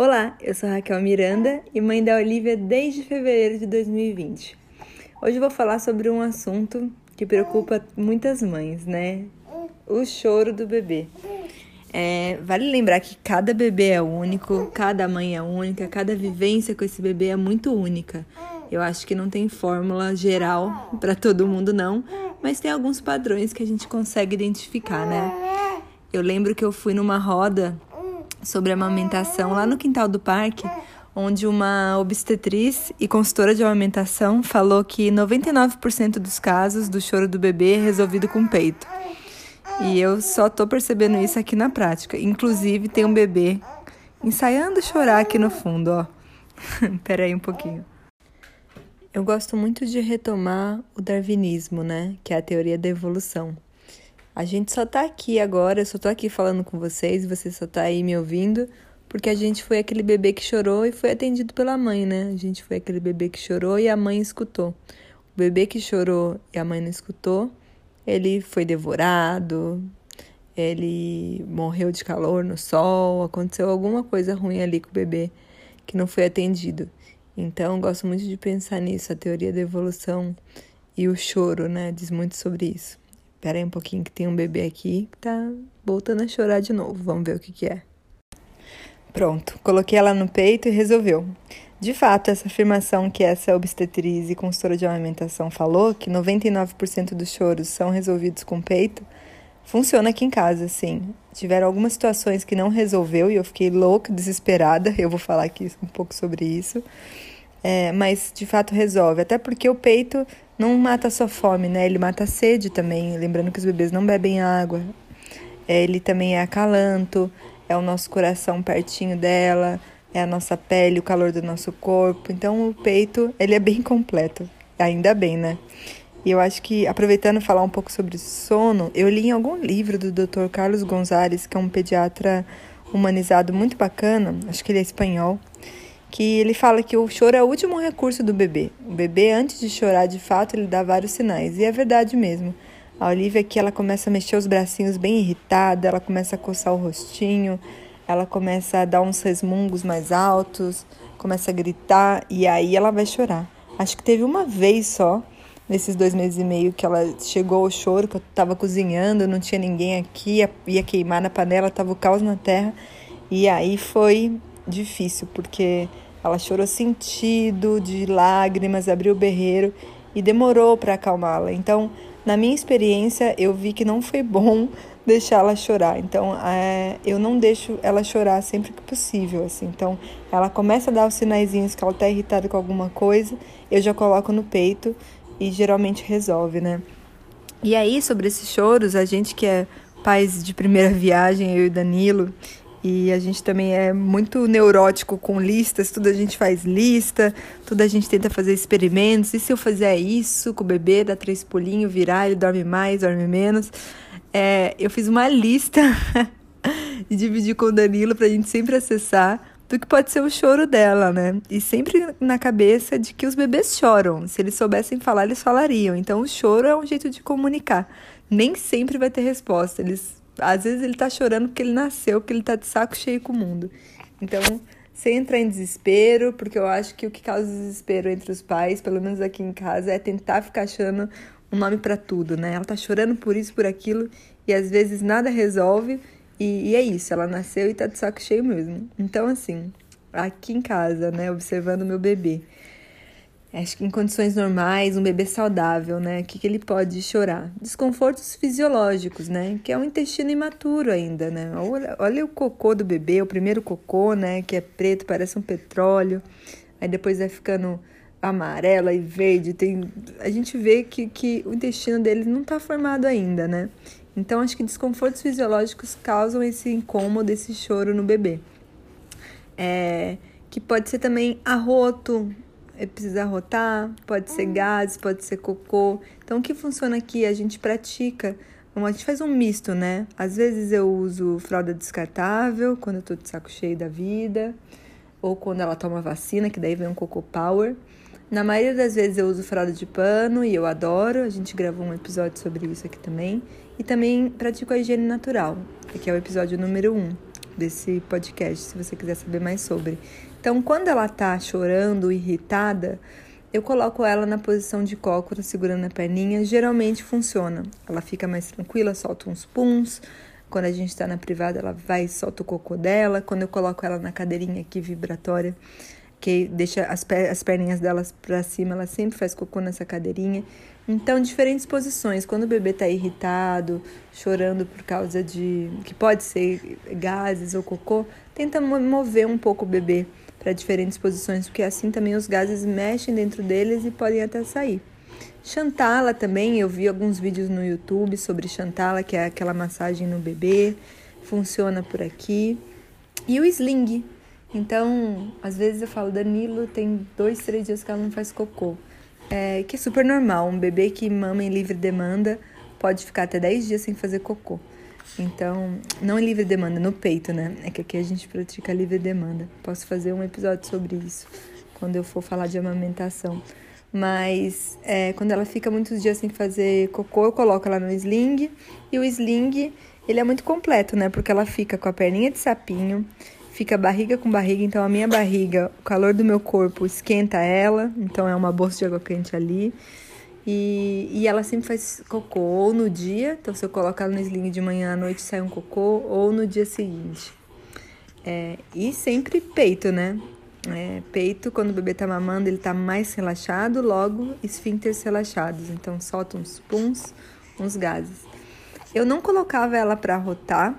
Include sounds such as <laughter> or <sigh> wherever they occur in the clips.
Olá, eu sou Raquel Miranda e mãe da Olivia desde fevereiro de 2020. Hoje eu vou falar sobre um assunto que preocupa muitas mães, né? O choro do bebê. É, vale lembrar que cada bebê é único, cada mãe é única, cada vivência com esse bebê é muito única. Eu acho que não tem fórmula geral para todo mundo, não, mas tem alguns padrões que a gente consegue identificar, né? Eu lembro que eu fui numa roda sobre amamentação lá no quintal do parque, onde uma obstetriz e consultora de amamentação falou que 99% dos casos do choro do bebê é resolvido com peito. E eu só tô percebendo isso aqui na prática. Inclusive, tem um bebê ensaiando chorar aqui no fundo, ó. <laughs> Pera aí um pouquinho. Eu gosto muito de retomar o darwinismo, né? Que é a teoria da evolução. A gente só tá aqui agora, eu só tô aqui falando com vocês, você só tá aí me ouvindo, porque a gente foi aquele bebê que chorou e foi atendido pela mãe, né? A gente foi aquele bebê que chorou e a mãe escutou. O bebê que chorou e a mãe não escutou, ele foi devorado, ele morreu de calor no sol, aconteceu alguma coisa ruim ali com o bebê que não foi atendido. Então, gosto muito de pensar nisso, a teoria da evolução e o choro, né? Diz muito sobre isso. Espera aí um pouquinho que tem um bebê aqui que tá voltando a chorar de novo. Vamos ver o que que é. Pronto, coloquei ela no peito e resolveu. De fato, essa afirmação que essa obstetriz e consultora de amamentação falou, que 99% dos choros são resolvidos com peito, funciona aqui em casa, sim. Tiveram algumas situações que não resolveu e eu fiquei louca, desesperada. <laughs> Eu vou falar aqui um pouco sobre isso. É, mas de fato resolve, até porque o peito não mata só fome, né? Ele mata a sede também. Lembrando que os bebês não bebem água. É, ele também é acalanto, é o nosso coração pertinho dela, é a nossa pele, o calor do nosso corpo. Então o peito, ele é bem completo. Ainda bem, né? E eu acho que, aproveitando falar um pouco sobre sono, eu li em algum livro do Dr. Carlos Gonzalez, que é um pediatra humanizado muito bacana, acho que ele é espanhol, que ele fala que o choro é o último recurso do bebê. O bebê, antes de chorar de fato, ele dá vários sinais. E é verdade mesmo. A Olivia aqui, ela começa a mexer os bracinhos bem irritada, ela começa a coçar o rostinho, ela começa a dar uns resmungos mais altos, começa a gritar e aí ela vai chorar. Acho que teve uma vez só, nesses dois meses e meio, que ela chegou ao choro, que eu tava cozinhando, não tinha ninguém aqui, ia, queimar na panela, tava o caos na terra. E aí foi difícil, porque ela chorou sentido, de lágrimas, abriu o berreiro e demorou para acalmá-la. Então, na minha experiência, eu vi que não foi bom <laughs> deixar ela chorar. Então, é, eu não deixo ela chorar sempre que possível, assim. Então, ela começa a dar os sinaizinhos que ela tá irritada com alguma coisa, eu já coloco no peito e geralmente resolve, né? E aí, sobre esses choros, a gente que é pais de primeira viagem, eu e Danilo, e a gente também é muito neurótico com listas, tudo a gente faz lista, tudo a gente tenta fazer experimentos. E se eu fizer isso com o bebê, dá três pulinhos, virar, ele dorme mais, dorme menos. É, eu fiz uma lista <laughs> e dividi com o Danilo pra gente sempre acessar do que pode ser o choro dela, né? E sempre na cabeça de que os bebês choram. Se eles soubessem falar, eles falariam. Então o choro é um jeito de comunicar. Nem sempre vai ter resposta. Eles às vezes ele tá chorando porque ele nasceu, porque ele tá de saco cheio com o mundo. Então, sem entrar em desespero, porque eu acho que o que causa desespero entre os pais, pelo menos aqui em casa, é tentar ficar achando um nome para tudo, né? Ela tá chorando por isso, por aquilo, e às vezes nada resolve, e, e é isso, ela nasceu e tá de saco cheio mesmo. Então, assim, aqui em casa, né, observando meu bebê. Acho que em condições normais, um bebê saudável, né? O que, que ele pode chorar? Desconfortos fisiológicos, né? Que é um intestino imaturo ainda, né? Olha, olha o cocô do bebê, o primeiro cocô, né? Que é preto, parece um petróleo. Aí depois vai ficando amarela e verde. Tem... A gente vê que, que o intestino dele não está formado ainda, né? Então, acho que desconfortos fisiológicos causam esse incômodo, esse choro no bebê. É, que pode ser também arroto, é precisar rotar, pode ser gases, pode ser cocô. Então, o que funciona aqui? A gente pratica, a gente faz um misto, né? Às vezes eu uso fralda descartável, quando eu tô de saco cheio da vida, ou quando ela toma vacina, que daí vem um cocô power. Na maioria das vezes eu uso fralda de pano e eu adoro, a gente gravou um episódio sobre isso aqui também. E também pratico a higiene natural, que é o episódio número 1. Um desse podcast, se você quiser saber mais sobre. Então, quando ela tá chorando, irritada, eu coloco ela na posição de cócora, segurando a perninha. Geralmente funciona. Ela fica mais tranquila, solta uns puns. Quando a gente está na privada, ela vai e solta o cocô dela. Quando eu coloco ela na cadeirinha aqui vibratória, que deixa as, per as perninhas delas para cima, ela sempre faz cocô nessa cadeirinha. Então, diferentes posições. Quando o bebê está irritado, chorando por causa de. que pode ser gases ou cocô, tenta mover um pouco o bebê para diferentes posições, porque assim também os gases mexem dentro deles e podem até sair. Chantala também, eu vi alguns vídeos no YouTube sobre Chantala, que é aquela massagem no bebê, funciona por aqui. E o sling. Então, às vezes eu falo, Danilo tem dois, três dias que ela não faz cocô. É, que é super normal. Um bebê que mama em livre demanda pode ficar até 10 dias sem fazer cocô. Então, não em livre demanda, no peito, né? É que aqui a gente pratica livre demanda. Posso fazer um episódio sobre isso quando eu for falar de amamentação. Mas é, quando ela fica muitos dias sem fazer cocô, eu coloco ela no sling. E o sling, ele é muito completo, né? Porque ela fica com a perninha de sapinho, fica barriga com barriga. Então a minha barriga, o calor do meu corpo esquenta ela. Então é uma bolsa de água quente ali. E, e ela sempre faz cocô ou no dia. Então se eu colocar ela no sling de manhã à noite sai um cocô. Ou no dia seguinte. É, e sempre peito, né? É, peito, quando o bebê tá mamando, ele tá mais relaxado, logo esfíncteres relaxados. Então solta uns puns, uns gases. Eu não colocava ela para rotar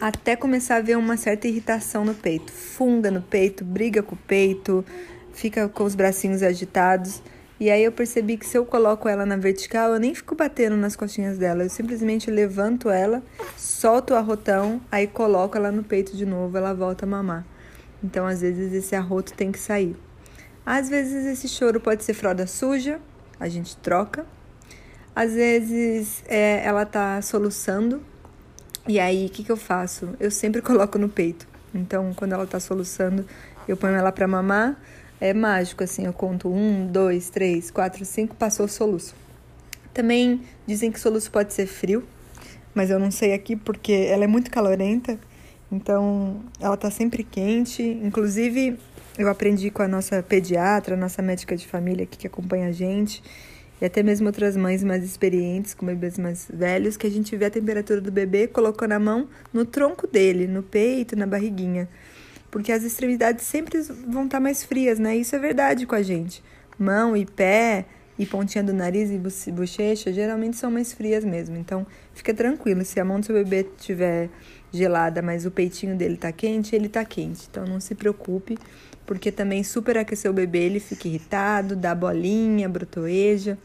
até começar a ver uma certa irritação no peito. Funga no peito, briga com o peito, fica com os bracinhos agitados. E aí eu percebi que se eu coloco ela na vertical, eu nem fico batendo nas costinhas dela. Eu simplesmente levanto ela, solto o arrotão, aí coloco ela no peito de novo, ela volta a mamar. Então, às vezes, esse arroto tem que sair. Às vezes, esse choro pode ser fralda suja, a gente troca. Às vezes, é, ela tá soluçando. E aí, o que, que eu faço? Eu sempre <laughs> coloco no peito. Então, quando ela tá soluçando, eu ponho ela para mamar. É mágico, assim, eu conto um, dois, três, quatro, cinco, passou o soluço. Também dizem que soluço pode ser frio, mas eu não sei aqui porque ela é muito calorenta. Então, ela tá sempre quente. Inclusive, eu aprendi com a nossa pediatra, a nossa médica de família aqui que acompanha a gente, e até mesmo outras mães mais experientes, com bebês mais velhos, que a gente vê a temperatura do bebê colocando a mão no tronco dele, no peito, na barriguinha. Porque as extremidades sempre vão estar tá mais frias, né? Isso é verdade com a gente. Mão e pé e pontinha do nariz e bochecha geralmente são mais frias mesmo. Então, fica tranquilo. Se a mão do seu bebê estiver gelada, mas o peitinho dele tá quente, ele tá quente. Então, não se preocupe, porque também superaquecer o bebê, ele fica irritado, dá bolinha, brotoeja.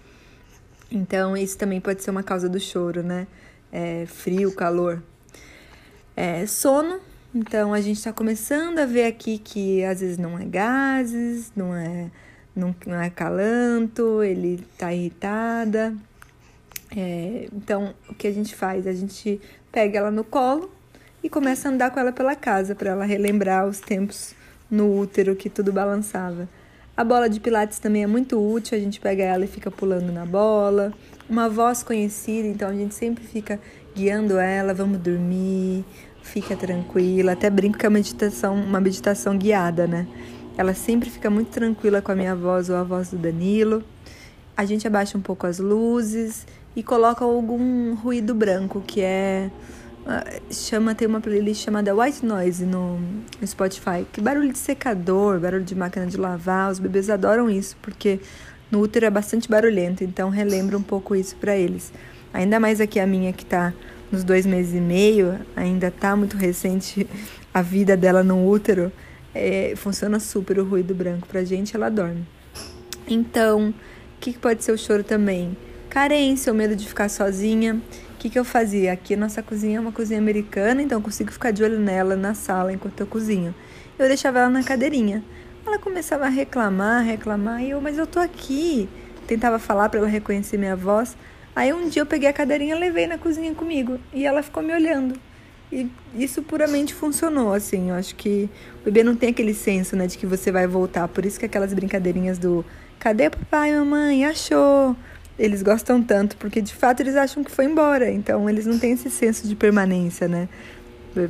Então, isso também pode ser uma causa do choro, né? É, frio, calor. É, sono. Então, a gente está começando a ver aqui que às vezes não é gases, não é não, não é calanto, ele tá irritada. É, então, o que a gente faz? A gente pega ela no colo e começa a andar com ela pela casa para ela relembrar os tempos no útero que tudo balançava. A bola de pilates também é muito útil, a gente pega ela e fica pulando na bola. Uma voz conhecida, então a gente sempre fica guiando ela, vamos dormir, fica tranquila. Até brinco que é uma meditação, uma meditação guiada, né? Ela sempre fica muito tranquila com a minha voz ou a voz do Danilo. A gente abaixa um pouco as luzes e coloca algum ruído branco, que é ah, chama tem uma playlist chamada White Noise no, Spotify, que barulho de secador, barulho de máquina de lavar, os bebês adoram isso, porque no útero é bastante barulhento, então relembra um pouco isso para eles. Ainda mais aqui a minha que tá nos dois meses e meio, ainda tá muito recente a vida dela no útero, é, funciona super o ruído branco. Pra gente, ela dorme. Então, o que, que pode ser o choro também? Carência, o medo de ficar sozinha. O que, que eu fazia? Aqui nossa cozinha é uma cozinha americana, então eu consigo ficar de olho nela na sala enquanto eu cozinho. Eu deixava ela na cadeirinha. Ela começava a reclamar, reclamar, e eu, mas eu tô aqui. Tentava falar para ela reconhecer minha voz. Aí um dia eu peguei a cadeirinha, levei na cozinha comigo e ela ficou me olhando. E isso puramente funcionou, assim. Eu acho que o bebê não tem aquele senso, né, de que você vai voltar. Por isso que aquelas brincadeirinhas do cadê papai mamãe? Achou? Eles gostam tanto, porque de fato eles acham que foi embora. Então eles não têm esse senso de permanência, né?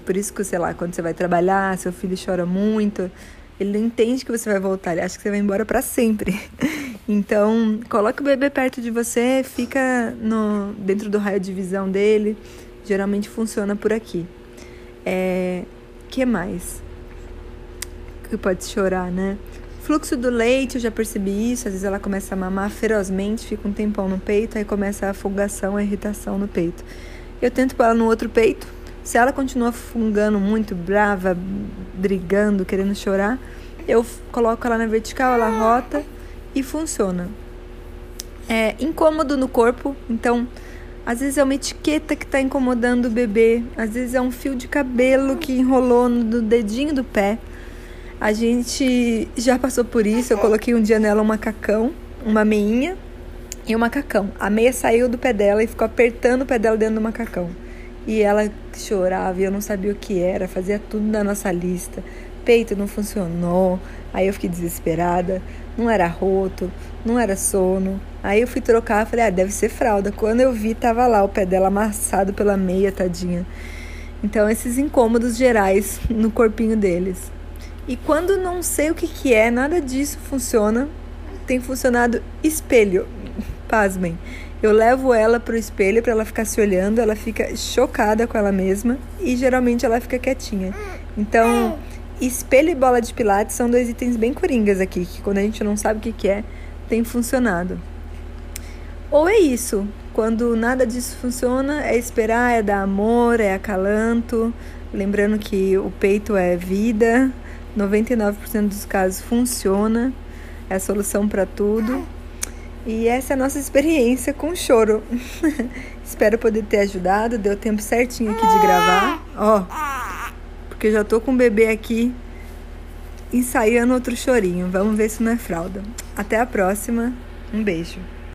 Por isso que, sei lá, quando você vai trabalhar, seu filho chora muito, ele não entende que você vai voltar, ele acha que você vai embora para sempre. <laughs> Então, coloque o bebê perto de você, fica no, dentro do raio de visão dele. Geralmente funciona por aqui. É, que mais? Que pode chorar, né? Fluxo do leite, eu já percebi isso. Às vezes ela começa a mamar ferozmente, fica um tempão no peito, aí começa a fungação, a irritação no peito. Eu tento pôr ela no outro peito. Se ela continua fungando muito, brava, brigando, querendo chorar, eu coloco ela na vertical, ela rota e funciona. É incômodo no corpo, então às vezes é uma etiqueta que está incomodando o bebê, às vezes é um fio de cabelo que enrolou no dedinho do pé. A gente já passou por isso. Eu coloquei um dia nela um macacão, uma meinha e um macacão. A meia saiu do pé dela e ficou apertando o pé dela dentro do macacão. E ela chorava e eu não sabia o que era, fazia tudo na nossa lista. Peito não funcionou, aí eu fiquei desesperada. Não era roto, não era sono. Aí eu fui trocar, falei, ah, deve ser fralda. Quando eu vi, tava lá o pé dela amassado pela meia, tadinha. Então, esses incômodos gerais no corpinho deles. E quando não sei o que, que é, nada disso funciona, tem funcionado espelho. <laughs> Pasmem. Eu levo ela pro espelho para ela ficar se olhando, ela fica chocada com ela mesma e geralmente ela fica quietinha. Então, espelho e bola de pilates são dois itens bem coringas aqui, que quando a gente não sabe o que, que é, tem funcionado. Ou é isso, quando nada disso funciona, é esperar, é dar amor, é acalanto. Lembrando que o peito é vida, 99% dos casos funciona, é a solução para tudo. E essa é a nossa experiência com choro. <laughs> Espero poder ter ajudado. Deu tempo certinho aqui de gravar. Ó, porque já tô com o bebê aqui ensaiando outro chorinho. Vamos ver se não é fralda. Até a próxima. Um beijo.